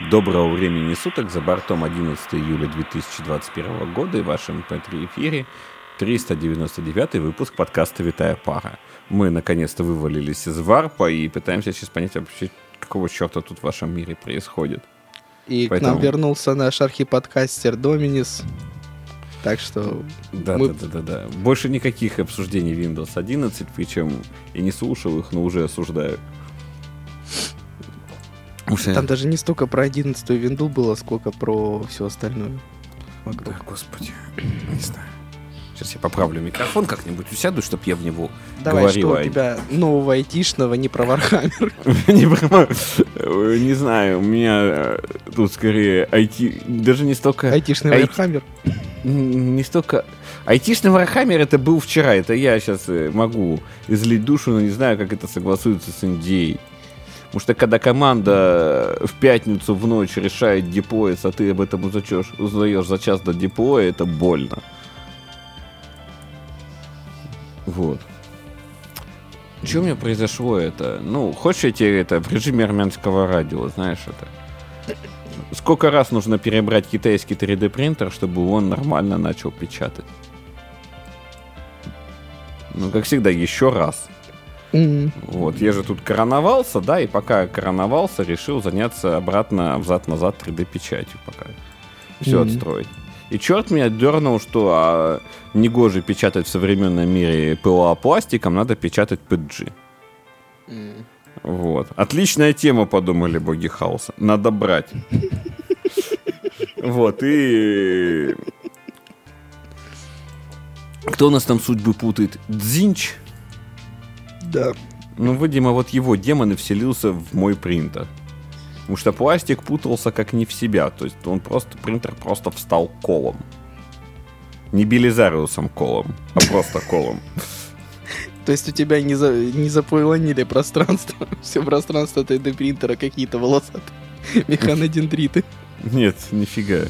Доброго времени суток, за бортом 11 июля 2021 года и в вашем P3 эфире 399 выпуск подкаста «Витая пара». Мы наконец-то вывалились из варпа и пытаемся сейчас понять вообще, какого черта тут в вашем мире происходит. И Поэтому- к нам вернулся наш архиподкастер Доминис. Так что Да, Мы- да, да, да, да. Больше никаких обсуждений Windows 11, причем я не слушал их, но уже осуждаю. Что- там даже не столько про 11 винду было, сколько про все остальное. вокруг. Да, господи, не знаю. Сейчас я поправлю микрофон как-нибудь, усяду, чтобы я в него Давай, говорил. что у а тебя нового айтишного, не про Вархаммер? не. Э, знаю, у меня э, тут скорее IT, даже не столько... Айтишный Айти- Вархаммер? Не столько... Айтишный Вархаммер это был вчера, это я сейчас могу излить душу, но не знаю, как это согласуется с NDA. Потому что когда команда в пятницу в ночь решает деплоиться, а ты об этом узнаешь, узнаешь за час до деплоя, это больно. Вот. Что у меня произошло это? Ну, хочешь я тебе это в режиме армянского радио, знаешь это? Сколько раз нужно перебрать китайский 3D принтер, чтобы он нормально начал печатать? Ну, как всегда, еще раз. М, Вот, я же тут короновался, да, и пока короновался, решил заняться обратно, взад-назад 3D-печатью пока. Все Мгм. отстроить. И черт меня дернул, что а, негоже печатать в современном мире ПЛА пластиком, надо печатать PG. м. Вот. Отличная тема, подумали боги хаоса. Надо брать. Вот, и... Кто у нас там судьбы путает? Дзинч? Да. Ну, видимо, вот его демон и вселился в мой принтер. Потому что пластик путался как не в себя. То есть он просто, принтер просто встал колом. Не Белизариусом колом, а просто колом. То есть у тебя не, за, не заполонили пространство, все пространство 3D принтера какие-то волосатые механодендриты. Нет, нифига.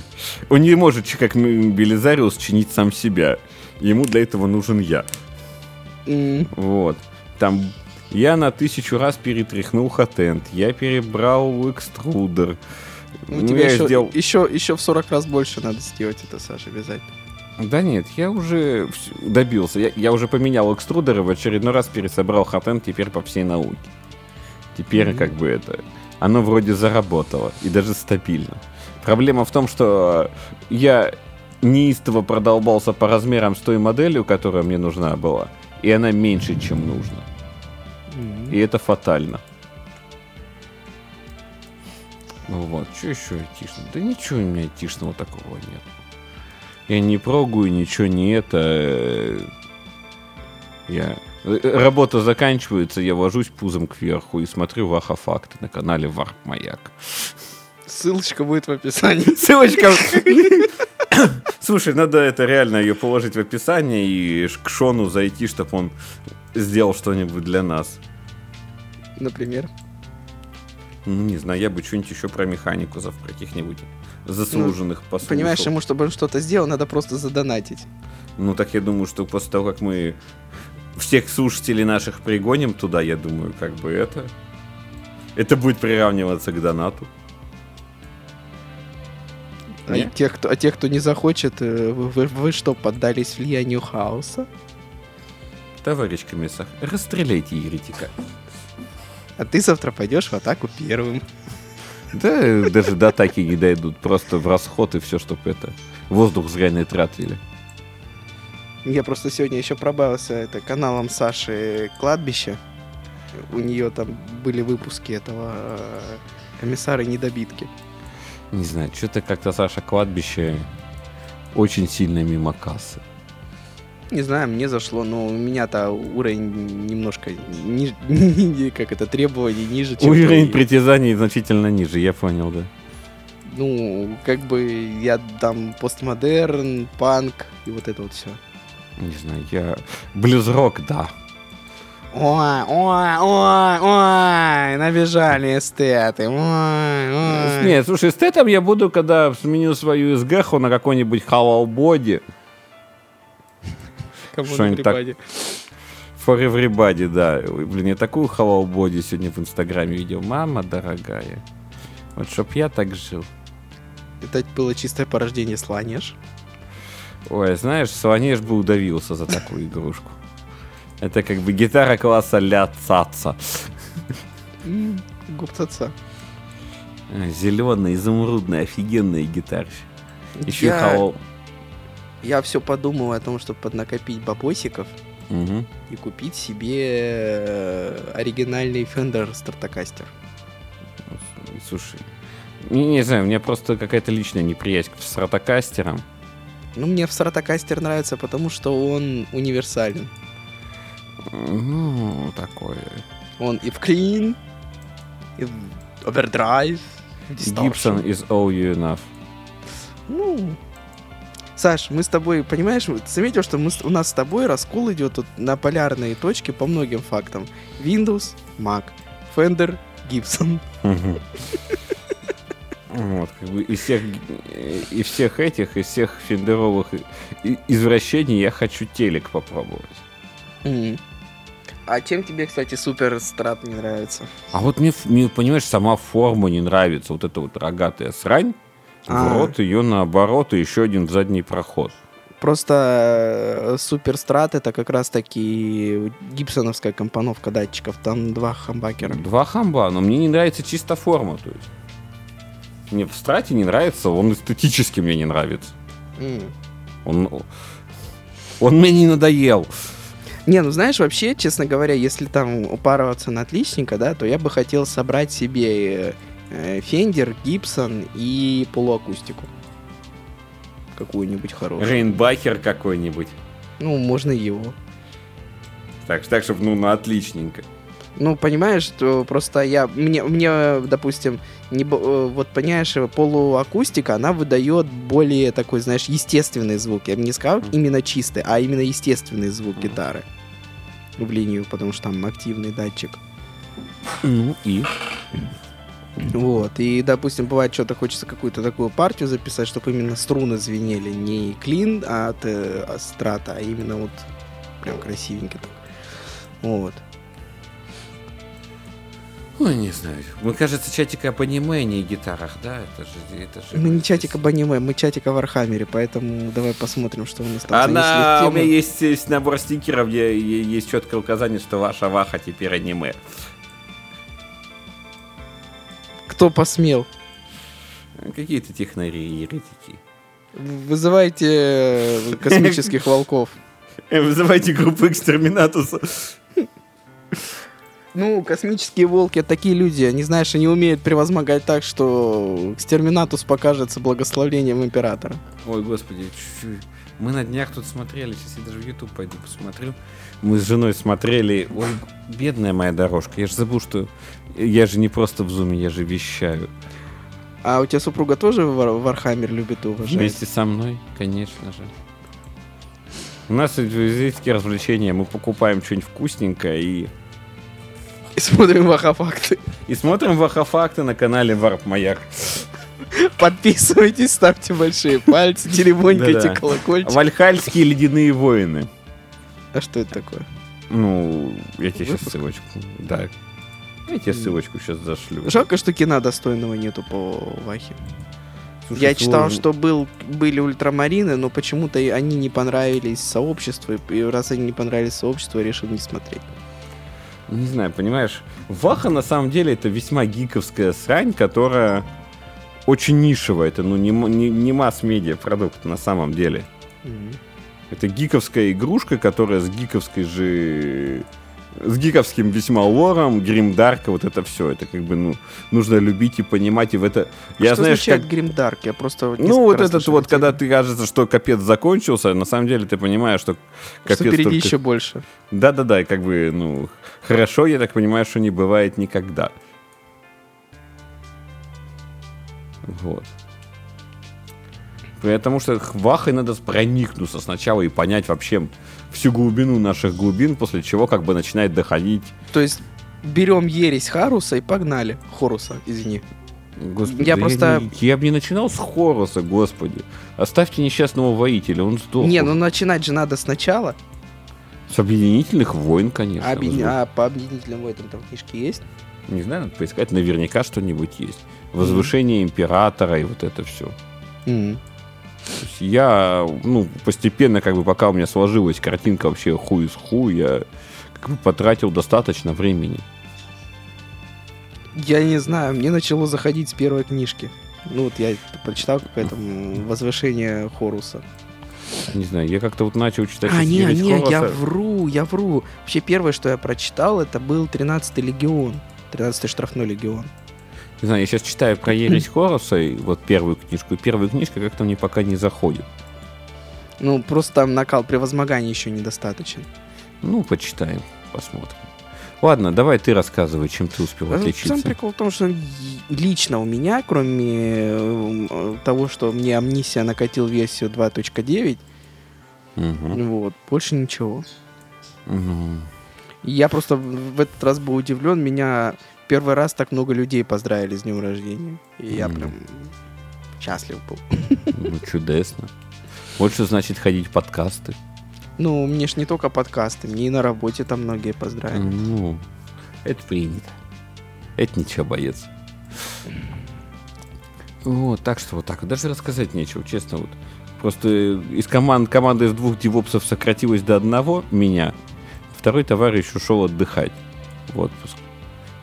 Он не может, как Белизариус, чинить сам себя. Ему для этого нужен я. М, Вот. Там я на тысячу раз перетряхнул хатент, я перебрал экструдер. Ну, тебя я еще, сделал- еще, еще в 40 раз больше надо сделать это, Саша, обязательно. Да нет, я уже добился. Я, я уже поменял экструдеры, в очередной раз пересобрал хатент теперь по всей науке. Теперь Мгм. как бы это... Оно вроде заработало, и даже стабильно. Проблема в том, что я неистово продолбался по размерам с той моделью, которая мне нужна была, и она меньше, чем нужно. И это фатально. Ну вот, что еще айтишного? Да ничего у меня айтишного такого нет. Я не прогую, ничего не это. э, Я... э, Работа заканчивается, я ложусь пузом кверху и смотрю Ваха Факты на канале Варп Маяк. Ссылочка будет в описании. Ссылочка... Слушай, надо это реально ее положить в описание и к Шону зайти, чтобы он сделал что-нибудь для нас. Например. Ну, не знаю, я бы что-нибудь еще про механикусов каких-нибудь заслуженных послушал. Понимаешь, ему, чтобы он что-то сделал, надо просто задонатить. Ну, так я думаю, что после того, как мы всех слушателей наших пригоним туда, я думаю, как бы это... Это будет приравниваться к донату. А тех, кто, а тех, кто не захочет, э, вы, вы- вы что, поддались влиянию хаоса? Товарищ комиссар, расстреляйте еретика. А ты завтра пойдешь в атаку первым. Да, даже до атаки не дойдут. Просто в расход и все, чтобы это... Воздух зря не тратили. Я просто сегодня еще пробавился это каналом Саши Кладбище. У нее там были выпуски этого э, комиссара недобитки. Не знаю, что-то как-то Саша кладбище очень сильно мимо кассы. Не знаю, мне зашло, но у меня-то уровень немножко ниже, как это, требований ниже, чем Уровень твои. притязаний значительно ниже, я понял, да. Ну, как бы я там постмодерн, панк и вот это вот все. Не знаю, я... Блюз-рок, да. Ой, ой, ой, ой, набежали эстеты. Ой, ой. Нет, слушай, эстетом я буду, когда сменю свою СГХу на какой-нибудь Body. Кому что-нибудь на так-. For everybody, да. Ой, блин, я такую Halal Body сегодня в Инстаграме видел. Мама дорогая. Вот чтоб я так жил. Это было чистое порождение Сланеж. Ой, знаешь, Слонеж бы удавился за такую игрушку. Это как бы гитара класса ля цаца. Губцаца. Зеленая, изумрудная, офигенная гитара. Еще Я- Я все подумал о том, чтобы поднакопить бабосиков Мгм. и купить себе э, оригинальный Fender Stratocaster. Слушай, не, не знаю, у меня просто какая-то личная неприязнь к стратокастерам. Ну, мне в Stratocaster нравится, потому что он универсален. Ну, такое. Он и в clean, и в overdrive. Gibson is all you enough. Ну, Саш, мы с тобой, понимаешь, вот заметил, что мы, у нас с тобой раскол идет тут на полярные точки по многим фактам. Windows, Mac, Fender, Gibson. Вот, как бы из всех, э, из всех этих, из всех фендеровых и- и- извращений я хочу телек попробовать. М. А чем тебе, кстати, супер страт не нравится? А вот мне, мне, понимаешь, сама форма не нравится. Вот эта вот рогатая срань. А. В рот ее наоборот и еще один в задний проход. Просто э, супер страт это как раз таки гибсоновская компоновка датчиков. Там два хамбакера. Два хамба, но мне не нравится чисто форма. То есть. Мне в страте не нравится, он эстетически мне не нравится. М. Он, он мне не надоел. Не, ну знаешь, вообще, честно говоря, если там упарываться на отличника, да, то я бы хотел собрать себе э, Fender, Gibson и полуакустику. Какую-нибудь хорошую. Рейнбахер какой-нибудь. Ну, можно его. Так, так чтобы, ну, на отличненько. Ну, понимаешь, что просто я... Мне, мне допустим, не, э, вот, понимаешь, э, полуакустика, она выдает более такой, знаешь, естественный звук. Я бы не сказал Мгм. именно чистый, а именно естественный звук Мгм. гитары. В линию, потому что там активный датчик. Ну и? Вот, и, допустим, бывает, что-то хочется какую-то такую партию записать, чтобы именно струны звенели не clean от э, от страта, а именно вот прям красивенько так. Вот. Ой, не знаю. Мы, кажется, чатик об аниме, а не о гитарах, да? Это же... Это же Мы не чатик об аниме, мы чатик о Вархаммере, поэтому давай посмотрим, что у нас там Она, у меня есть, есть набор стикеров, где есть четкое указание, что ваша ваха теперь аниме. Кто посмел? Какие-то технари и еретики. Вызывайте э, космических волков. Вызывайте группу экстерминатуса. Ну, космические волки это такие люди, они, знаешь, они умеют превозмогать так, что Стерминатус покажется благословением императора. Ой, господи, чуть-чуть. Мы на днях тут смотрели, сейчас я даже в YouTube пойду посмотрю. Мы с женой смотрели, ой, бедная моя дорожка, я же забыл, что я же не просто в зуме, я же вещаю. А у тебя супруга тоже Вар- Вархаммер любит и уважает? Вместе со мной, конечно же. У нас такие развлечения, мы покупаем что-нибудь вкусненькое и, И смотрим вахафакты. и смотрим вахафакты на канале Варп Маяк. Подписывайтесь, ставьте большие пальцы, теребонькайте колокольчик. Вальхалльские ледяные воины. А что это такое? Ну, я тебе сейчас ссылочку. Да. Я тебе ссылочку сейчас зашлю. Жалко, что кино достойного нету по Вахе. Слушай, Я читал, сложно. что был, были ультрамарины, но почему-то они не понравились сообществу, и раз они не понравились сообществу, я решил не смотреть. Не знаю, понимаешь, Ваха на самом деле это весьма гиковская срань, которая очень нишевая. Это ну не, не, не масс-медиа продукт на самом деле. Это гиковская игрушка, которая с гиковской же... С гиковским весьма лором, гримдарка, вот это все. Это как бы, ну, нужно любить и понимать, и в это... Я, что знаешь, означает как... гримдарк? Я просто... Ну, вот этот слышал вот, когда ты кажется, что капец закончился, на самом деле ты понимаешь, что капец Что впереди только- еще больше. Да-да-да, и как бы, ну, хорошо, я так понимаю, что не бывает никогда. Вот. Потому что вахой надо проникнуться сначала и понять вообще всю глубину наших глубин, после чего как бы начинает доходить. То есть берем ересь Харуса и погнали. Хоруса, извини. Господи, Я да просто- не- Я бы не начинал с Хоруса, господи. Оставьте несчастного воителя, он сдох. Не, ну начинать же надо сначала. С объединительных войн, конечно. Объедин- а по объединительным войнам там книжки есть? Не знаю, надо поискать, наверняка что-нибудь есть. возвышение императора и вот это все. Мгм. Я, ну, постепенно, как бы, пока у меня сложилась картинка вообще хуй из ху, я как бы потратил достаточно времени. Я не знаю, мне начало заходить с первой книжки. Ну вот я прочитал какое-то возвышение Хоруса. Не знаю, я как-то вот начал читать... А, не, не, я Хоруса. вру, я вру. Вообще первое, что я прочитал, это был 13-й легион. 13-й штрафной легион. Не знаю, я сейчас читаю про ересь Хоруса, и вот первую книжку, и первая книжка как-то мне пока не заходит. Ну, просто там накал превозмогания еще недостаточен. Ну, почитаем, посмотрим. Ладно, давай ты рассказывай, чем ты успел А отличиться. Сам прикол в том, что лично у меня, кроме э, того, что мне Амнисия накатил версию 2.9, Мгм. вот, больше ничего. Ну, И Я просто в этот раз был удивлен, меня первый раз так много людей поздравили с днем рождения. И я прям счастлив был. ну, чудесно. Вот что значит ходить в подкасты. Ну, мне ж не только подкасты, мне и на работе там многие поздравили. Ну, это принято. Это ничего, боец. Вот, так что вот так. Даже рассказать нечего, честно. Вот. Просто из команд, команда из двух девопсов сократилась до одного, меня. Второй товарищ ушел отдыхать в отпуск.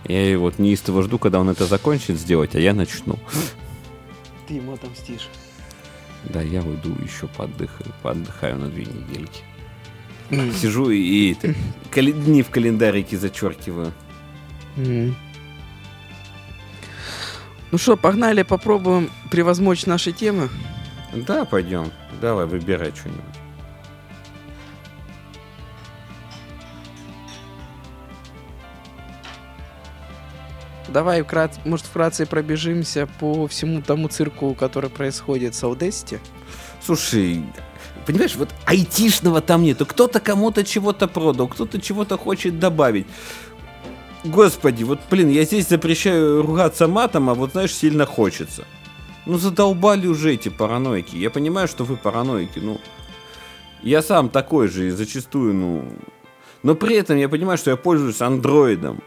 Я и вот неистово жду, когда он это закончит сделать, а я начну. Ты ему отомстишь. Да, я уйду еще поотдыхаю, поотдыхаю на две недельки. Сижу и, и это, дни в календарике зачеркиваю. Мгм. Ну что, погнали, попробуем превозмочь наши темы. Да, пойдем. Давай, выбирай что-нибудь. Давай, вкрат... может, вкратце пробежимся по всему тому цирку, который происходит с Audacity. Слушай, понимаешь, вот айтишного там нету. Кто-то кому-то чего-то продал, кто-то чего-то хочет добавить. Господи, вот, блин, я здесь запрещаю ругаться матом, а вот, знаешь, сильно хочется. Ну, задолбали уже эти параноики. Я понимаю, что вы параноики, ну... Я сам такой же, и зачастую, ну... Но при этом я понимаю, что я пользуюсь андроидом.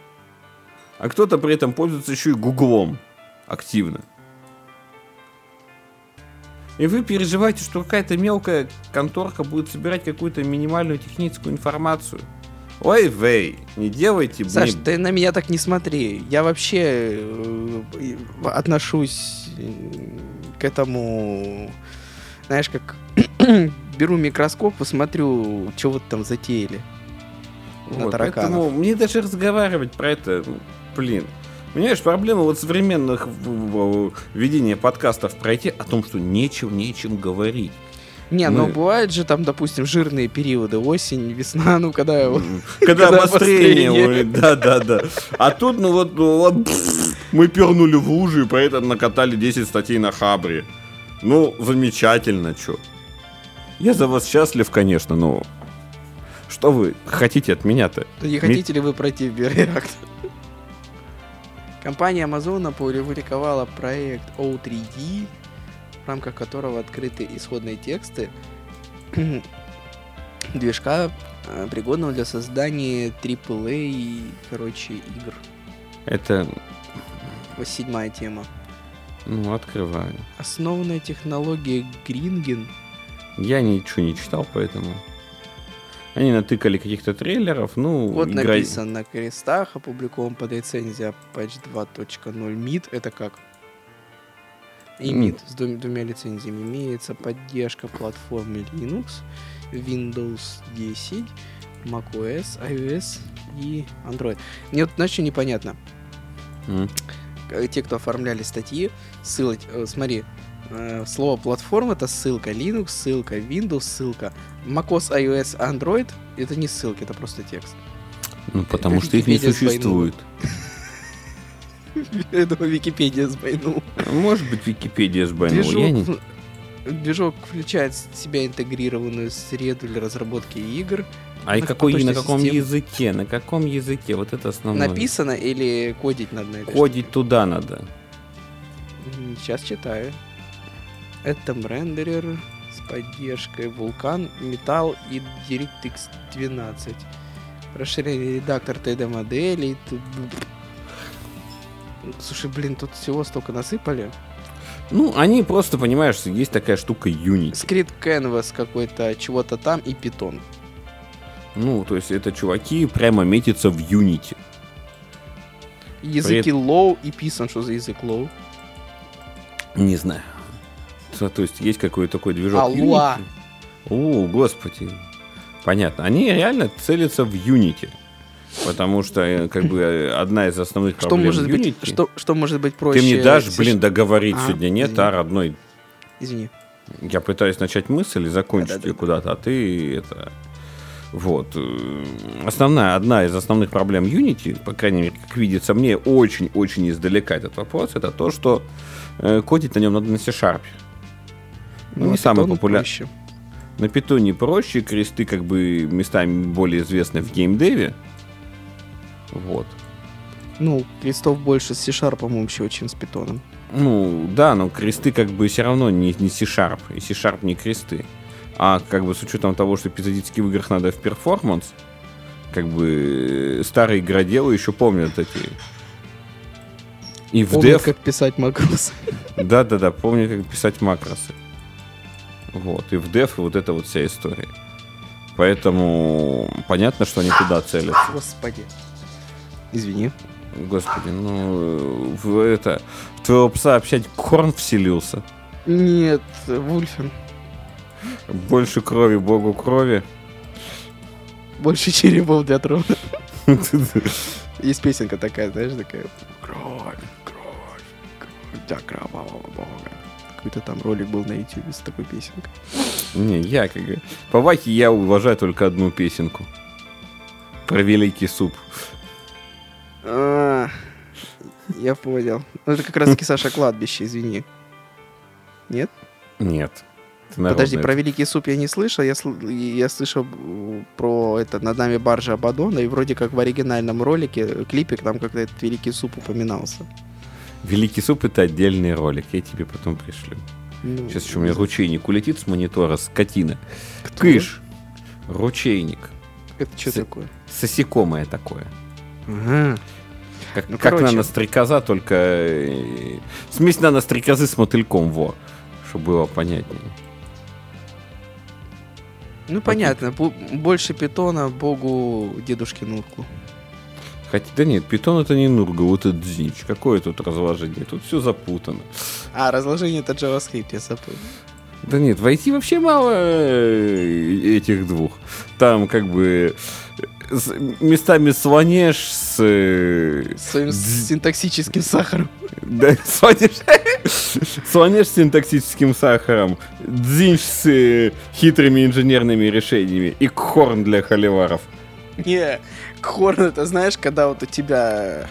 А кто-то при этом пользуется еще и гуглом активно. И вы переживаете, что какая-то мелкая конторка будет собирать какую-то минимальную техническую информацию. Ой, вей, не делайте мне... Саш, ты на меня так не смотри. Я вообще э, отношусь э, к этому, знаешь, как беру микроскоп и смотрю, что вот там затеяли. на Вот, тараканов. поэтому мне даже разговаривать про это, ну, блин. Понимаешь, проблема вот современных ведения подкастов пройти о том, что нечем, нечем говорить. Не, ну Мы- бывают же там, допустим, жирные периоды, осень, весна, ну когда... Когда обострение, обострение. ой, да, да, да. А тут, ну вот, ну, вот, мы пернули в лужи и при этом накатали 10 статей на Хабре. Ну, замечательно, чё. Я за вас счастлив, конечно, но что вы хотите от меня-то? Не хотите ли вы пройти в Биореакт? Компания Amazon опубликовала проект O3D, в рамках которого открыты исходные тексты движка, э, пригодного для создания AAA, короче, игр. Это, Вот седьмая тема. ну, открываю. Основная технология Гринген. Я ничего не читал, поэтому... Они натыкали каких-то трейлеров, ну... Вот игра- написано на крестах, опубликован под лицензией Patch 2.0 MID. Это как? И. MID с двум- двумя лицензиями. Имеется поддержка платформы Linux, Windows 10, macOS, iOS и Android. Мне вот, что непонятно? Э, Те, кто оформляли статьи, ссылать, э, смотри, слово платформа это ссылка, Linux ссылка, Windows ссылка, macOS, iOS, Android это не ссылки, это просто текст. Ну, потому что их не существует. Это Википедия сбойнул. Может быть, Википедия сбанила. Я не... Движок, включает в себя интегрированную среду для разработки игр. А и какой, на каком системы. языке? На каком языке? Вот это основное. Написано или кодить надо на этой Ходить туда надо. Сейчас читаю. Это рендерер с поддержкой Vulkan, Metal и DirectX 12. Расширение редактор 3D моделей. Тут- Слушай, блин, тут всего столько насыпали. Ну, они просто, понимаешь, есть такая штука Unity. Скрит Canvas какой-то, чего-то там и Python. Ну, то есть это чуваки прямо метятся в Unity. Языки low и Python. Что за язык low? Не знаю. То, есть есть какой-то такой движок А. Unity. О, господи. Понятно. Они реально целятся в Unity. Потому что, э, как бы, э, одна из основных Что проблем может, Unity... быть, что, что может быть проще? Ты мне дашь, блин, договорить А, сегодня. Нет, извини. а, родной. Извини. Я пытаюсь начать мысль и закончить Да-да-да. ее куда-то, а ты это... Вот. э, Основная, одна из основных проблем Unity, по крайней мере, как видится мне, очень-очень издалека этот вопрос, это то, что э, кодить на нем надо на C-Sharp. Ну, не самый популярный. На питоне проще, кресты как бы местами более известны в геймдеве. Вот. Ну, крестов больше с C-Sharp, вообще, чем с питоном. Ну, да, но кресты как бы все равно не, не C-Sharp, и C-Sharp не кресты. А как бы с учетом того, что эпизодически в играх надо в перформанс, как бы э, старые игроделы еще помнят эти... И в Помнит, дев... как писать макросы. Да-да-да, помню, как писать макросы. Вот, и в дев, и вот эта вот вся история. Поэтому понятно, что они туда целятся. Господи. Извини. Господи, ну, в это... В твоего пса общать корн вселился. Нет, Вульфин. Больше крови, богу крови. Больше черепов для трона. Есть песенка такая, знаешь, такая. Кровь, кровь, кровь для кровавого бога. Какой-то там ролик был на YouTube с такой песенкой. Не, я как бы... По Вахе я уважаю только одну песенку. Про великий суп. А, Я понял. Ну это как раз таки Саша кладбище, извини. Нет? Нет. Подожди, про Великий суп я не слышал. Я, сл- я слышал про это над нами баржа Абадона, и вроде как в оригинальном ролике, э, клипе, там как-то этот Великий суп упоминался. Великий суп это отдельный ролик, я тебе потом пришлю. Ну, Сейчас еще у меня ручейник улетит с монитора, скотина. кто? Кыш. Ручейник. Это что С- такое? Сосекомое такое. Ага. Как, Ну, как короче. нано-стрекоза, только... э, Смесь нано-стрекозы с мотыльком, во. Чтобы было понятнее. Ну понятно, бу- больше питона богу дедушке Нурку. Хотя, да нет, питон это не Нурга, вот это Дзинч. Какое тут разложение? Тут все запутано. А, разложение это JavaScript, я забыл. Да нет, в IT вообще мало э, этих двух. Там как бы э, с- местами слонеж с... э, Своим Дз- синтаксическим сахаром. Да, слонеж, слонеж с синтаксическим сахаром, дзинч с хитрыми инженерными решениями и хорн для холиваров. Не, хорн это знаешь, когда вот у тебя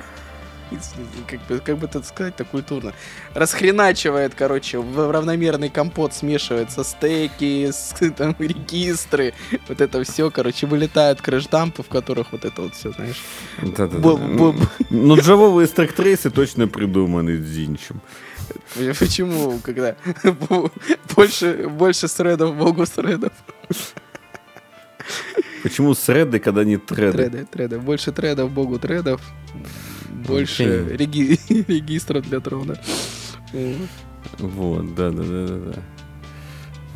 как бы, как бы это сказать-то культурно, расхреначивает, короче, в равномерный компот смешивается стейки, с, там, регистры, вот это все, короче, вылетают крэш-дампы, в которых вот это вот все, знаешь. Да-да-да. Бу- Ну, джавовые стректрейсы точно придуманы дзинчем. Почему, когда больше, больше средов, богу средов? Почему среды, когда не треды? Треды, треды. Больше тредов, богу тредов. Больше реги- регистра для трона. Вот. Да, да, да, да, да.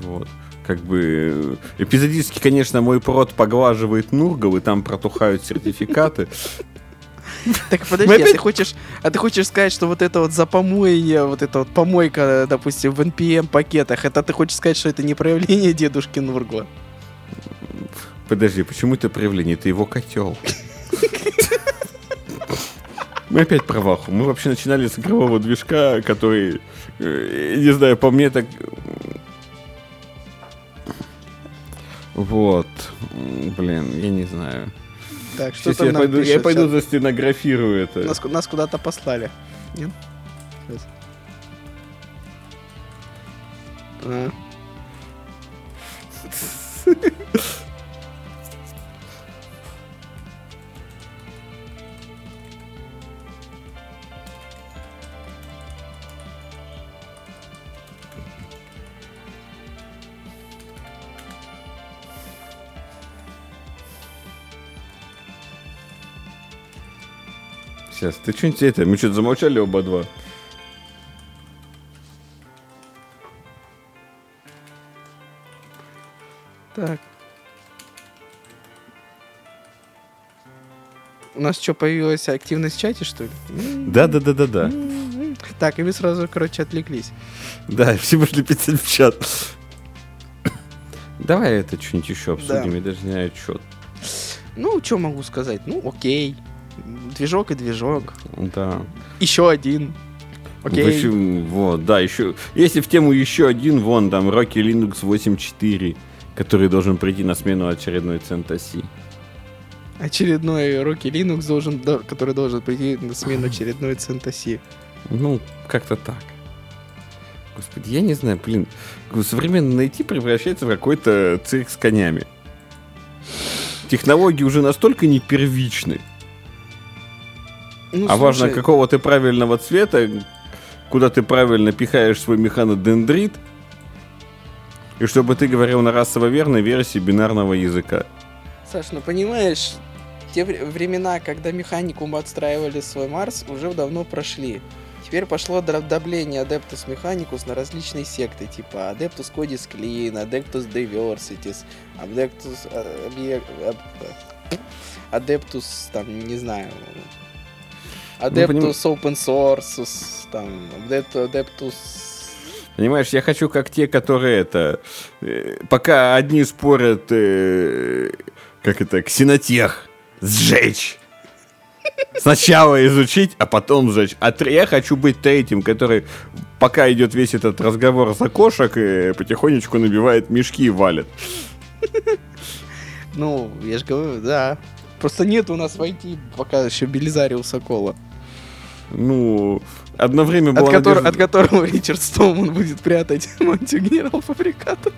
Вот. Как бы э, эпизодически, конечно, мой прод поглаживает Нургал, и там протухают сертификаты. Так подожди, а ты хочешь, а ты хочешь сказать, что вот это вот запомоение, вот это вот помойка, допустим, в NPM пакетах, это ты хочешь сказать, что это не проявление дедушки Нургла? Подожди, почему это проявление? Это его котел. Мы опять про Ваху. Мы вообще начинали с игрового движка, который, э, не знаю, по мне так... Вот. Блин, я не знаю. Так, что Сейчас там я пойду, я пишут? пойду Щас. застенографирую это. Нас, нас куда-то послали. Нет? Щас. А. Сейчас, ты что-нибудь это, мы что-то замолчали оба два. Так. У нас что, появилась активность в чате, что ли? Да, да, да, да, да. Так, и мы сразу, короче, отвлеклись. Да, все пошли писать в чат. Давай это что-нибудь еще обсудим, Да. я даже не знаю, что. Ну, что могу сказать? Ну, окей. Движок и движок. Да. Еще один. Окей. В общем, вот, да, еще. Если в тему еще один, вон там Rocky Linux 8.4, который должен прийти на смену очередной CentOS. Очередной Rocky Linux, должен, да, который должен прийти на смену очередной CentOS. Ну, как-то так. Господи, я не знаю, блин. Современный IT превращается в какой-то цирк с конями. Технологии уже настолько не первичны. Ну, а важно, слушай, какого ты правильного цвета, куда ты правильно пихаешь свой механодендрит, и чтобы ты говорил на расово верной версии бинарного языка. Саш, ну понимаешь, те вре- времена, когда механикум отстраивали свой Марс, уже давно прошли. Теперь пошло дробление Adeptus Mechanicus на различные секты, типа Adeptus Codis Clean, Adeptus Diversities, Adeptus... э, э, Adeptus, там, не знаю... поним- Adeptus Open Source, там, Adeptus... Понимаешь, я хочу как те, которые это... э, пока одни спорят, э, как это, ксенотех, сжечь. Сначала изучить, а потом сжечь. А тр- я хочу быть третьим, который, пока идет весь этот разговор за кошек, э, потихонечку набивает мешки и валит. Ну, я же говорю, да. Просто нет у нас в IT пока еще Белизариуса Кола. Ну, одно время было... От, котор- от которого Ричард Стоуман будет прятать мантию генерал фабриката.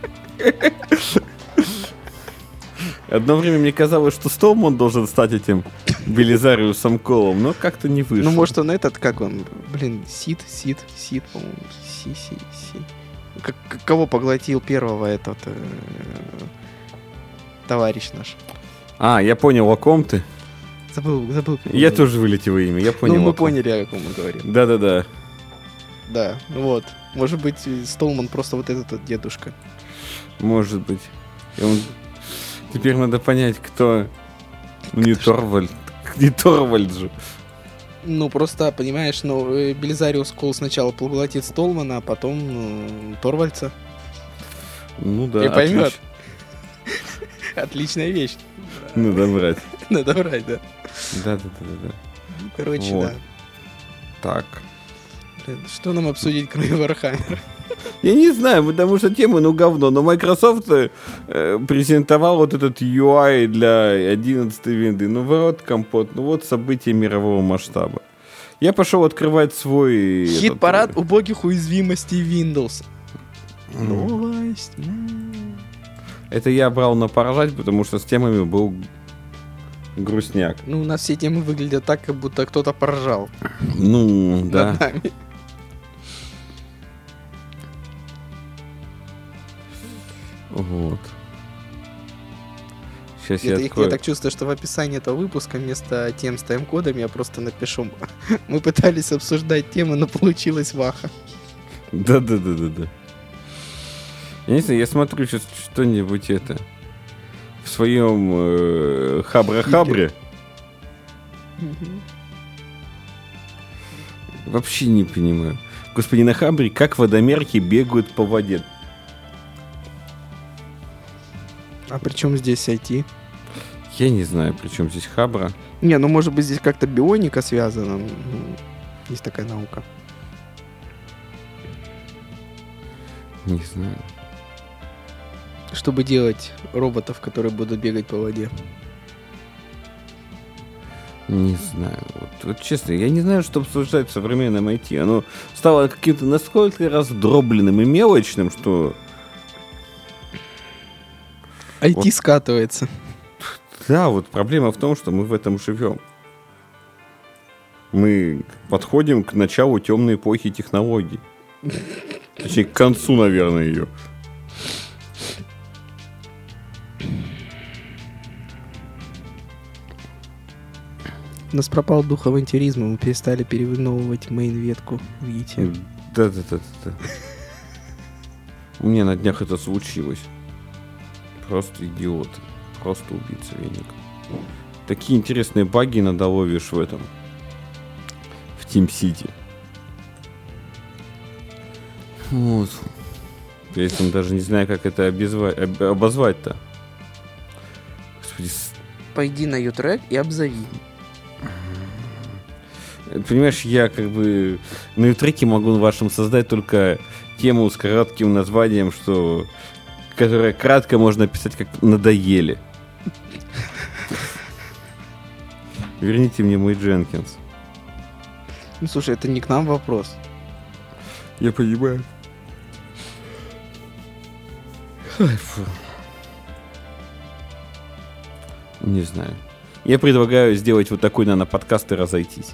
Одно время мне казалось, что Столман должен стать этим Белизариусом Колом, но как-то не вышло. Ну, может, он этот, как он, блин, Сид, Сид, Сид, по-моему, Си, Си, Си. Как, кого поглотил первого этот э, товарищ наш? А, я понял, о ком ты. Забыл, забыл. Я зовут. тоже вылетел имя, я понял. Ну, мы поняли, о ком мы говорим. Да-да-да. Да, вот. Может быть, э, Столман просто вот этот вот дедушка. Может быть. И он- Теперь надо понять, кто... Ну, не Торвальд. Не Торвальд же. Ну, просто, понимаешь, ну, э, Белизариус Кол сначала поглотит Столмана, а потом ну, Торвальца. Ну да. И поймет. отлично. Отличная вещь. Надо брать. Надо брать, да. Да-да-да-да. Ну, Короче, Вот. да. Так. Блин, Что нам обсудить, кроме Вархаммера? Я не знаю, потому что тема, ну, говно. Но Microsoft э, презентовал вот этот UI для 11 винды. Ну, вот компот, ну, вот события мирового масштаба. Я пошел открывать свой... этот, Хит-парад убогих уязвимостей Windows. Новость. Это я брал на поражать, потому что с темами был грустняк. Ну, у нас все темы выглядят так, как будто кто-то поржал Ну, да. над нами. Вот. Сейчас я я, открою. так чувствую, что в описании этого выпуска вместо тем с тайм-кодом я просто напишу. Мы пытались обсуждать темы, но получилось ваха. Да-да-да-да-да. Я не знаю, я смотрю сейчас что-нибудь это в своем э, хабра-хабре. Вообще не понимаю. Господи, на хабре как водомерки бегают по воде. А при чем здесь IT? Я не знаю, при чем здесь хабра. Не, ну может быть здесь как-то бионика связана. Ну, Есть такая наука. Не знаю. Чтобы делать роботов, которые будут бегать по воде. Не знаю. Вот, вот честно, я не знаю, что обсуждать в современном IT. Оно стало каким-то настолько раздробленным и мелочным, что IT Вот. скатывается. Да, вот проблема в том, что мы в этом живем. Мы подходим к началу темной эпохи технологий. Точнее, к концу, наверное, ее. У нас пропал дух авантюризма, мы перестали переименовывать мейн-ветку, видите. Да-да-да-да. У меня на днях это случилось. Просто идиот. Просто убийца веник. Такие интересные баги иногда ловишь в этом. В Team City. Вот. При этом даже не знаю, как это обезвать, об- обозвать-то. Господи, Пойди на Ютрек и обзови. Понимаешь, я как бы на ютреке могу вашим создать только тему с коротким названием, что которая кратко можно описать как «надоели». Верните мне мой Дженкинс. Ну, слушай, это не к нам вопрос. Я понимаю. Ай, фу. Не знаю. Я предлагаю сделать вот такой, наверное, подкаст и разойтись.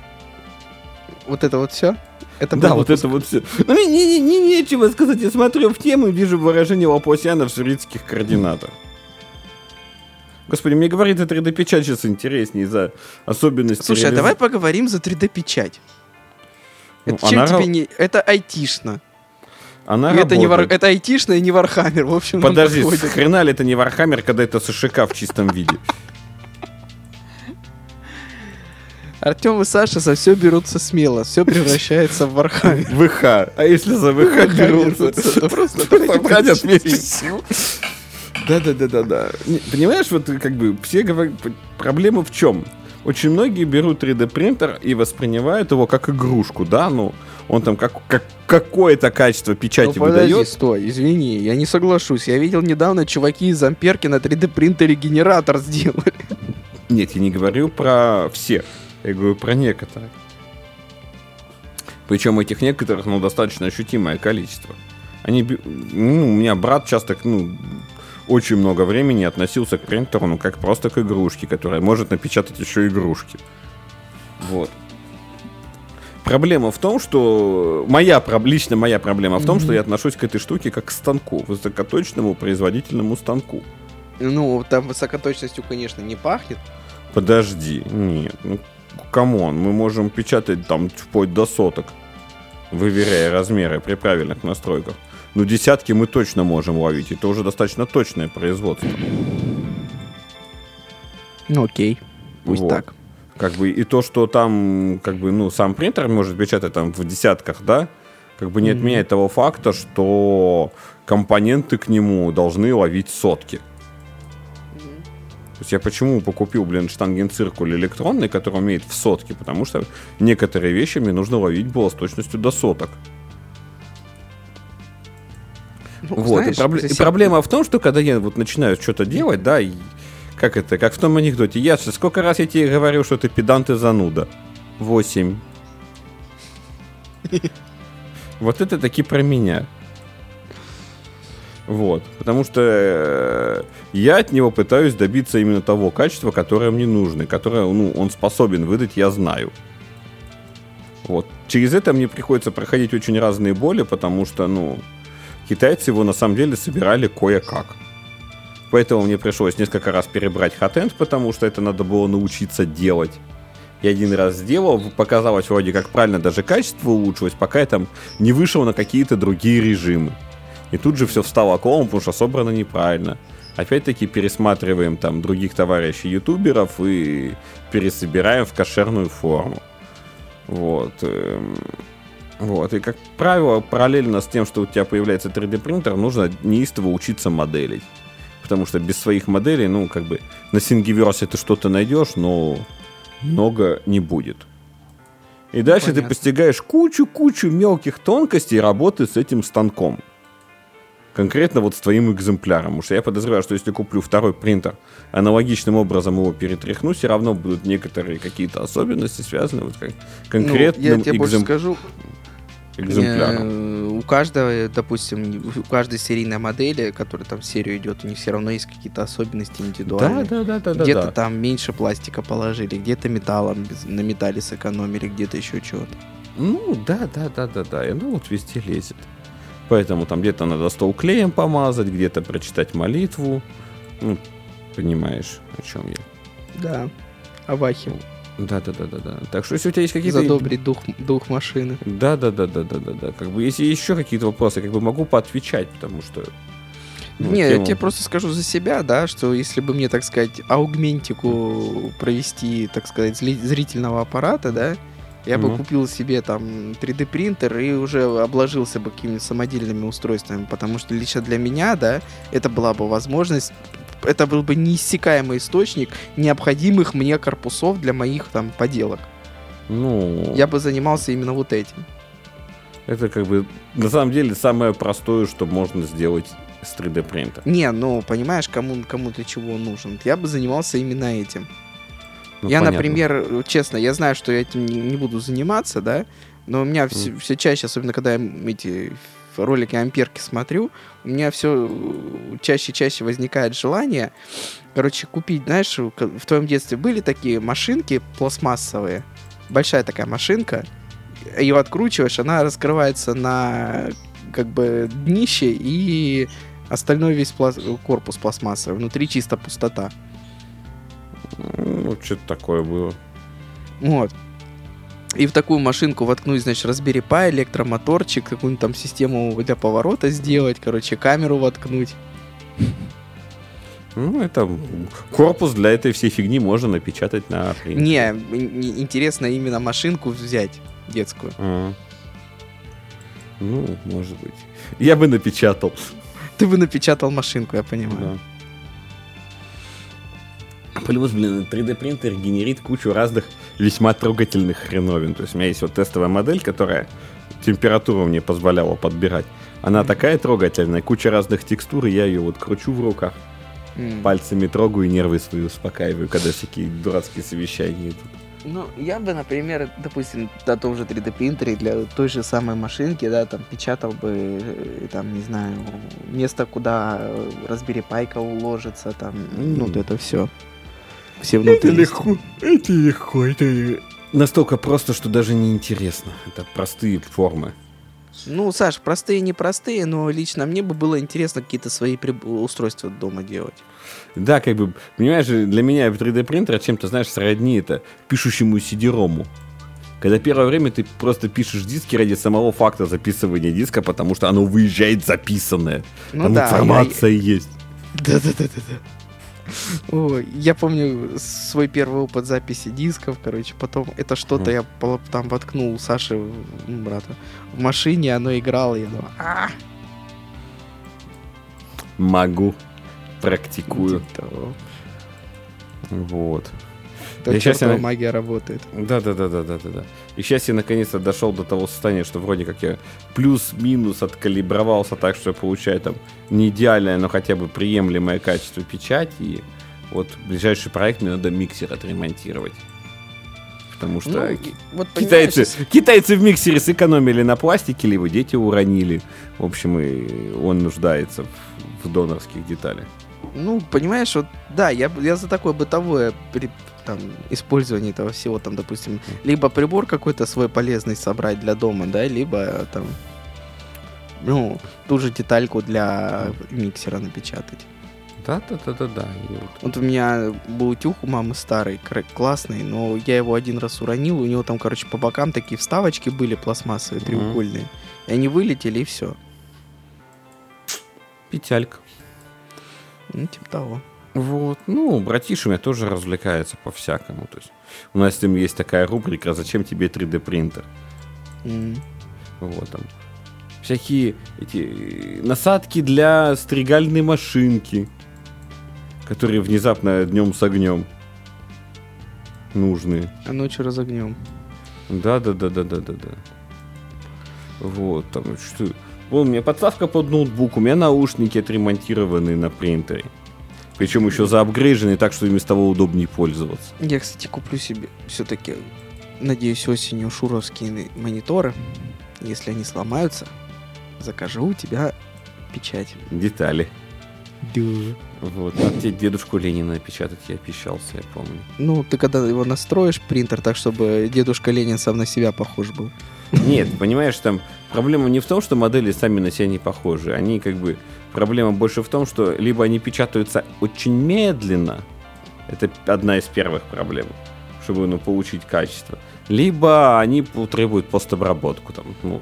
Вот это вот все? Это Да, вот выпуск. это вот все. Ну, мне не, не- не- нечего сказать. Я смотрю в тему и вижу выражение лапласиана в сферических координатах. Господи, мне говорит, это 3D-печать сейчас интереснее из-за особенностей. Слушай, а реализ- давай поговорим за 3D-печать. Ну, Это чем она тебе не... Это айтишно. Она И это, не вар... это айтишно и не Вархаммер. В общем, Подожди, хрена ли это не Вархаммер, когда это СШК в чистом виде? Артем и Саша за все берутся смело. Все превращается в Warhammer. ВХ. А если за ВХ берутся? Это просто Собрать вместе сил. Да-да-да-да-да. Понимаешь, вот как бы все говорят, проблема в чем? Очень многие берут 3D принтер и воспринимают его как игрушку, да, ну, он там как, как какое-то качество Ну, печати подожди, выдает. стой, извини, я не соглашусь. Я видел недавно, чуваки из Амперки на 3D принтере генератор сделали. Нет, я не говорю про всех, я говорю про некоторых. Причем этих некоторых, ну, достаточно ощутимое количество. Они, ну, у меня брат часто, ну, очень много времени относился к принтеру, ну, как просто к игрушке, которая может напечатать еще игрушки. Вот. Проблема в том, что моя, лично моя проблема в том, что Мгм. я отношусь к этой штуке как к станку, высокоточному производительному станку. Ну, там высокоточностью, конечно, не пахнет. Подожди, нет, ну, come on, мы можем печатать там вплоть до соток, выверяя размеры при правильных настройках. Ну, десятки мы точно можем ловить, это уже достаточно точное производство. Ну, окей. Пусть Вот. так. Как бы и то, что там, как бы, ну, сам принтер может печатать там в десятках, да, как бы не отменяет того факта, что компоненты к нему должны ловить сотки. То есть я почему покупил, блин, штангенциркуль электронный, который умеет в сотки? Потому что некоторые вещи мне нужно ловить было с точностью до соток. Ну, вот. знаешь, и, пробле- и проблема в том, что когда я вот начинаю что-то делать, да, и как это, как в том анекдоте, я же сколько раз я тебе говорил, что ты педант и зануда? Восемь. Вот это таки про меня. Вот. Потому что э, я от него пытаюсь добиться именно того качества, которое мне нужно, которое ну, он способен выдать, я знаю. Вот. Через это мне приходится проходить очень разные боли, потому что, ну, китайцы его на самом деле собирали кое-как. Поэтому мне пришлось несколько раз перебрать хатенд, потому что это надо было научиться делать. Я один раз сделал, показалось вроде как правильно, даже качество улучшилось, пока я там не вышел на какие-то другие режимы. И тут же все встало колом, потому что собрано неправильно. Опять-таки пересматриваем там других товарищей ютуберов и пересобираем в кошерную форму. Вот. эм, Вот. И, как правило, параллельно с тем, что у тебя появляется 3D принтер, нужно неистово учиться моделить. Потому что без своих моделей, ну, как бы, на Thingiverse ты что-то найдешь, но много не будет. И дальше ты понятно. постигаешь кучу-кучу мелких тонкостей работы с этим станком. Конкретно вот с твоим экземпляром. Потому что я подозреваю, что если куплю второй принтер, аналогичным образом его перетряхну, все равно будут некоторые какие-то особенности, связанные вот как Ну, конкретным я тебе больше экзем- скажу, экземпляром. э, у каждого, допустим, у каждой серийной модели, которая там в серию идет, у них все равно есть какие-то особенности индивидуальные. да, да, да, да. где-то да. там меньше пластика положили, где-то металлом, на металле сэкономили, где-то еще чего-то. Ну, да, да, да, да, да. И оно вот везде лезет. Поэтому там где-то надо стол клеем помазать, где-то прочитать молитву. Ну, понимаешь, о чем я. Да. Авахи. Да, да, да, да, да. Так что если у тебя есть какие-то... Задобрить дух, дух машины. Да, да, да, да, да, да, да. Как бы если еще какие-то вопросы, как бы могу поотвечать, потому что. ну, Не, я тема- тебе просто скажу за себя, да, что если бы мне, так сказать, аугментику провести, так сказать, зрительного аппарата, да, я бы Мгм. купил себе там 3D принтер и уже обложился бы какими-то самодельными устройствами, потому что лично для меня, да, это была бы возможность, это был бы неиссякаемый источник необходимых мне корпусов для моих там поделок. Ну, Я бы занимался именно вот этим. это как бы на самом деле самое простое, что можно сделать с 3D принтера. Не, ну, понимаешь, кому, кому для чего нужен. Я бы занимался именно этим. Ну, я, понятно. например, честно, я знаю, что я этим не, буду заниматься, да, но у меня все, чаще, особенно когда я эти ролики Амперки смотрю, у меня все чаще и чаще возникает желание, короче, купить, знаешь, в твоем детстве были такие машинки пластмассовые, большая такая машинка, ее откручиваешь, она раскрывается на как бы днище и остальной весь плас- корпус пластмассовый, внутри чисто пустота. Ну, что-то такое было. Вот. И в такую машинку воткнуть, значит, Raspberry Pi, электромоторчик, какую-нибудь там систему для поворота сделать, короче, камеру воткнуть. Ну, это корпус для этой всей фигни можно напечатать на принтере. Не, не- интересно именно машинку взять детскую. А. Ну, может быть. Я бы напечатал. Ты бы напечатал машинку, я понимаю. Да. Плюс, блин, 3D принтер генерит кучу разных весьма трогательных хреновин. То есть у меня есть вот тестовая модель, которая температуру мне позволяла подбирать. Она такая трогательная, куча разных текстур, и я ее вот кручу в руках, М. пальцами трогаю и нервы свои успокаиваю, когда всякие дурацкие совещания идут. Ну, я бы, например, допустим, на том же 3D принтере для той же самой машинки, да, там печатал бы, э, там, не знаю, место, куда э, Raspberry Pi уложится, там, ну, вот это все. Все внутренности. это легко, это настолько просто, что даже не интересно. Это простые формы. Ну, Саш, простые, непростые, но лично мне бы было интересно какие-то свои приб- устройства дома делать. Да, как бы, понимаешь, для меня 3D принтер чем-то, знаешь, сродни это пишущему CD-рому. Когда первое время ты просто пишешь диски ради самого факта записывания диска, потому что оно выезжает записанное. Ну Там да, информация есть. Да-да-да-да-да. Я помню свой первый опыт записи дисков, короче, потом это что-то я там воткнул Саше, ну, брата, в машине, оно играло, я думаю, а Могу. Практикую. типа. Вот. Да Я на- магия работает. Да, да, да, да, да, да, да. И сейчас я наконец-то дошел до того состояния, что вроде как я плюс-минус откалибровался так, что я получаю там не идеальное, но хотя бы приемлемое качество печати. И вот ближайший проект мне надо миксер отремонтировать. Потому что Ну, вот китайцы, китайцы в миксере сэкономили на пластике, либо дети уронили. В общем, и он нуждается в, в донорских деталях. Ну, понимаешь, вот, да, я, я за такое бытовое при- там, использование этого всего, там, допустим, либо прибор какой-то свой полезный собрать для дома, да, либо там, ну, ту же детальку для миксера напечатать. Да, да, да, да, да. Вот Вот у меня был утюг у мамы старый, классный, но я его один раз уронил, у него там, короче, по бокам такие вставочки были пластмассовые, треугольные. И они вылетели, и все. печалька. Ну, типа того. Вот. Ну, братиша у меня тоже развлекается по-всякому. То есть у нас с ним есть такая рубрика «Зачем тебе 3D принтер?» М. Вот там. Всякие эти э, насадки для стригальной машинки, которые внезапно днем с огнем нужны. А ночью разогнем. Да, да, да, да, да, да, да. Вот, там что. Вон, у меня подставка под ноутбук, у меня наушники отремонтированные на принтере. Причем еще заапгрейженные, так что ими с того удобнее пользоваться. Я, кстати, куплю себе все-таки, надеюсь, осенью шуровские мониторы. Если они сломаются, закажу у тебя печать. Детали. Да. Вот. А тебе дедушку Ленина напечатать я пищался, я помню. Ну, ты когда его настроишь, принтер, так, чтобы дедушка Ленин сам на себя похож был. Нет, понимаешь, там проблема не в том, что модели сами на себя не похожи. Они как бы... Проблема больше в том, что либо они печатаются очень медленно. Это одна из первых проблем. чтобы ну, получить качество. Либо они требуют постобработку, там, ну,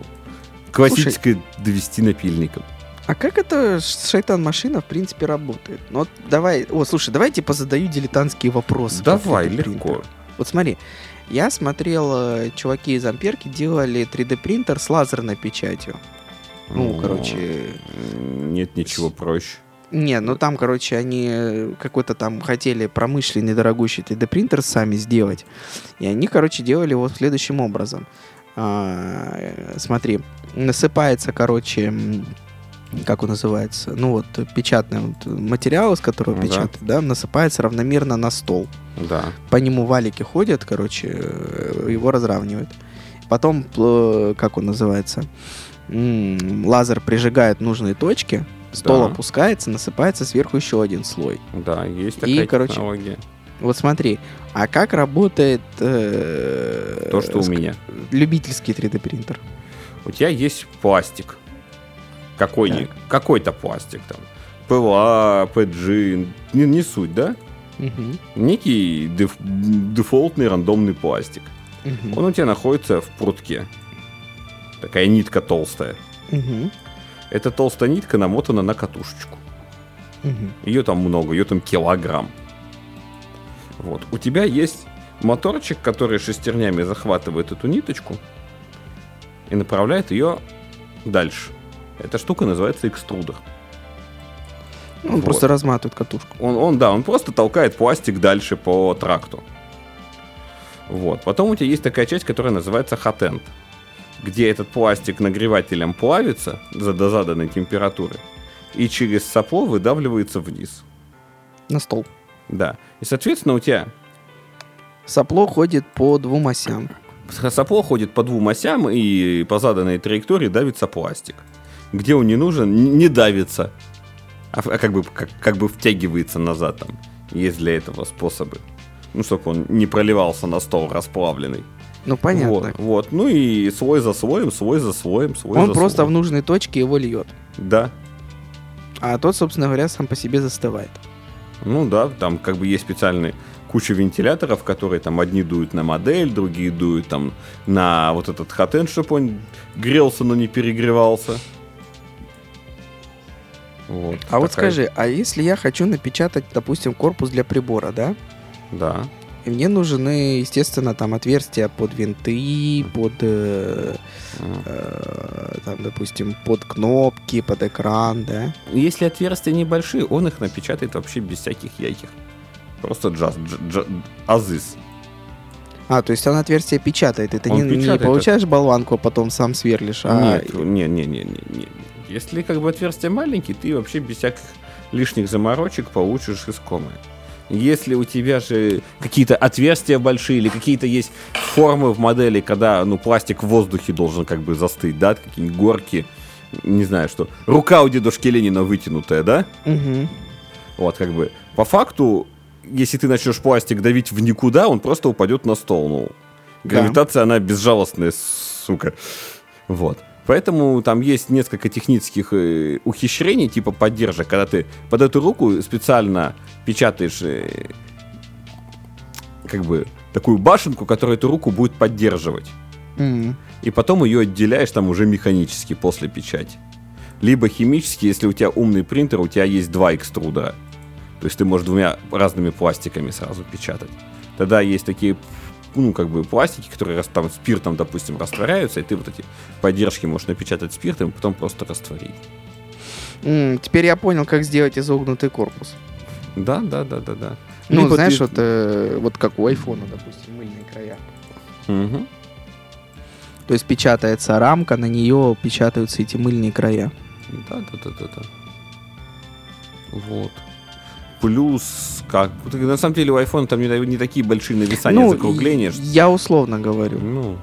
классическое довести напильником. А как это шайтан-машина, в принципе, работает? Ну вот давай, о, слушай, давай типа задаю дилетантские вопросы. Давай, легко. Вот смотри, я смотрел, э, чуваки из Амперки делали 3D принтер с лазерной печатью. Ну, ну короче... Нет ничего проще. Не, ну там, короче, они какой-то там хотели промышленный дорогущий 3D принтер сами сделать. И они, короче, делали вот следующим образом. А, э, смотри, насыпается, короче, как он называется, ну вот печатный вот материал, из которого ну, печатают, да. да, насыпается равномерно на стол. Да. По нему валики ходят, короче, э, его разравнивают. Потом, как он называется, лазер прижигает нужные точки, стол да. опускается, насыпается сверху еще один слой. Да, есть такая И, короче, технология. Вот смотри, а как работает... Э, То, что у меня. Любительский 3D принтер. У тебя есть пластик какой какой-то пластик там. ПЛА, PG, не, не суть, да? Угу. Некий деф, дефолтный рандомный пластик. Угу. Он у тебя находится в прутке. Такая нитка толстая. Угу. Эта толстая нитка намотана на катушечку. Угу. Ее там много, ее там килограмм. Вот. У тебя есть моторчик, который шестернями захватывает эту ниточку и направляет ее дальше. Эта штука называется экструдер. Он вот. просто разматывает катушку. Он, он, да, он просто толкает пластик дальше по тракту. Вот. Потом у тебя есть такая часть, которая называется хатенд, где этот пластик нагревателем плавится за, до заданной температуры и через сопло выдавливается вниз. На стол. Да. И, соответственно, у тебя... Сопло ходит по двум осям. Сопло ходит по двум осям, и по заданной траектории давится пластик где он не нужен, не давится, а, а как, бы, как, как бы втягивается назад там. Есть для этого способы. Ну, чтобы он не проливался на стол расплавленный. Ну, понятно. Вот, вот. Ну и слой за слоем, слой за слоем, слой Он за просто слоем. в нужной точке его льет. Да. А тот, собственно говоря, сам по себе застывает. Ну да, там как бы есть специальный куча вентиляторов, которые там одни дуют на модель, другие дуют там на вот этот хатен, чтобы он грелся, но не перегревался. Вот, а такая... вот скажи, а если я хочу напечатать, допустим, корпус для прибора, да? Да. И мне нужны, естественно, там отверстия под винты, под, э, э, там, допустим, под кнопки, под экран, да? Если отверстия небольшие, он их напечатает вообще без всяких яйких. Просто джаз, джаз, азис. А, то есть он отверстие печатает, и ты не, не получаешь болванку, а потом сам сверлишь, а... Нет, не, не, не, не, не. Если как бы отверстие маленькие, ты вообще без всяких лишних заморочек получишь искомое. Если у тебя же какие-то отверстия большие или какие-то есть формы в модели, когда ну, пластик в воздухе должен как бы застыть, да, какие-нибудь горки, не знаю что, рука у дедушки Ленина вытянутая, да? Угу. Вот как бы по факту, если ты начнешь пластик давить в никуда, он просто упадет на стол. Ну, гравитация, да. она безжалостная, сука. Вот. Поэтому там есть несколько технических э, ухищрений, типа поддержек, когда ты под эту руку специально печатаешь э, как бы такую башенку, которая эту руку будет поддерживать. Mm-hmm. И потом ее отделяешь там уже механически после печати. Либо химически, если у тебя умный принтер, у тебя есть два экструдера. То есть ты можешь двумя разными пластиками сразу печатать. Тогда есть такие ну, как бы пластики, которые там спиртом, допустим, растворяются, и ты вот эти поддержки можешь напечатать спиртом, и потом просто растворить. Mm, теперь я понял, как сделать изогнутый корпус. Да, да, да, да, да. Ну, Либо знаешь, ты... вот, э, вот как у айфона, допустим, мыльные края. Угу. То есть печатается рамка, на нее печатаются эти мыльные края. Да, да, да, да, да. Вот плюс как... На самом деле у iPhone там не, не такие большие нависания, ну, закругления. Я условно говорю. Ну.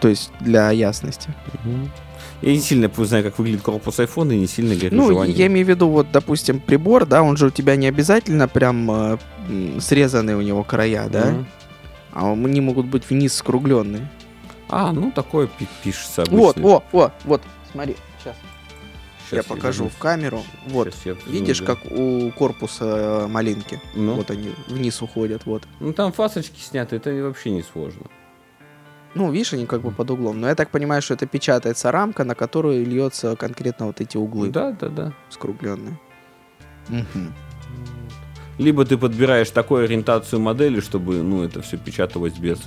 То есть для ясности. Угу. Я не сильно знаю, как выглядит корпус iPhone, и не сильно горю Ну, желанием. я имею в виду, вот, допустим, прибор, да, он же у тебя не обязательно прям э, срезанные у него края, да? Mm. А они могут быть вниз скругленные. А, ну такое пишется обычно. Вот, о, о, вот, смотри, сейчас. Я покажу в камеру. Вот. Сейчас я Видишь, как у корпуса э, малинки? Ну, Вот они вниз уходят, вот. ну, там фасочки сняты, это вообще не сложно. Ну, видишь, они как бы под углом. Но я так понимаю, что это печатается рамка, на которую льется конкретно вот эти углы Да, да, да. скругленные. Либо ты подбираешь такую ориентацию модели, чтобы, ну, это все печаталось без.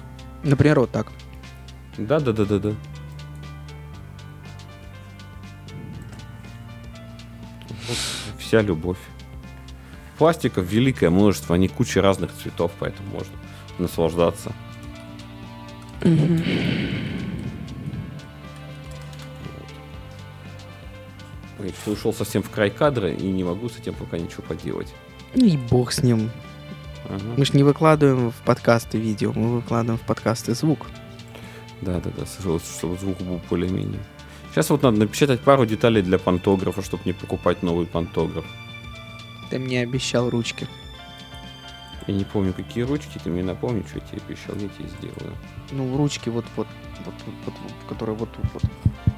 Например, вот так. Да, да, да, да, да. Вся любовь. Пластиков великое множество, они куча разных цветов, поэтому можно наслаждаться. Ой, что ушел совсем в край кадра и не могу с этим пока ничего поделать. И бог с ним. Ага. Мы ж не выкладываем в подкасты видео, мы выкладываем в подкасты звук. Да, да, да, чтобы звук был более-менее. Сейчас вот надо напечатать пару деталей для пантографа, чтобы не покупать новый пантограф. Ты мне обещал ручки. Я не помню, какие ручки, ты мне напомни, что я тебе обещал, я тебе сделаю. Ну, ручки вот, вот, вот, вот, вот, которые вот тут вот.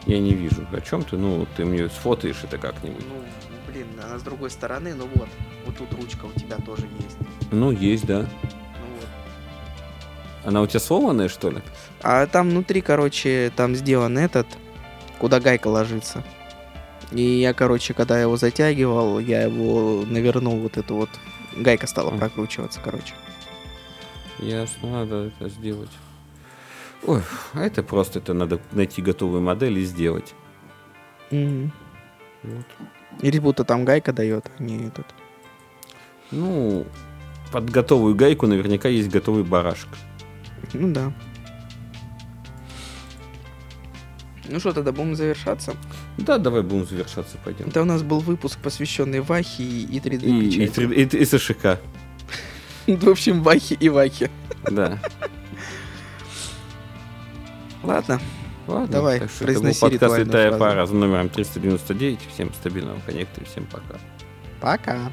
Я не вижу, о чем ты, ну, ты мне сфотаешь это как-нибудь. Ну, блин, она с другой стороны, ну вот. Вот тут ручка у тебя тоже есть. Ну, есть, да. Ну вот. Она у тебя сломанная, что ли? А там внутри, короче, там сделан этот, куда гайка ложится. И я, короче, когда его затягивал, я его навернул вот эту вот... Гайка стала Ага. прокручиваться, короче. Ясно, надо это сделать. Ой, а это просто, это надо найти готовую модель и сделать. Мгм. Вот. Или будто там гайка дает, а не этот. Ну, под готовую гайку наверняка есть готовый барашек. Ну да. Ну что, тогда будем завершаться. Да, давай будем завершаться, пойдем. Это у нас был выпуск, посвященный Вахе и 3D И, и, печати. три- и- и СШК. В общем, Вахе и Вахе. Да. Ладно, Ладно, Давай, так что это был произноси подкаст «Летая пара» за номером 399. Всем стабильного коннекта и всем пока. пока.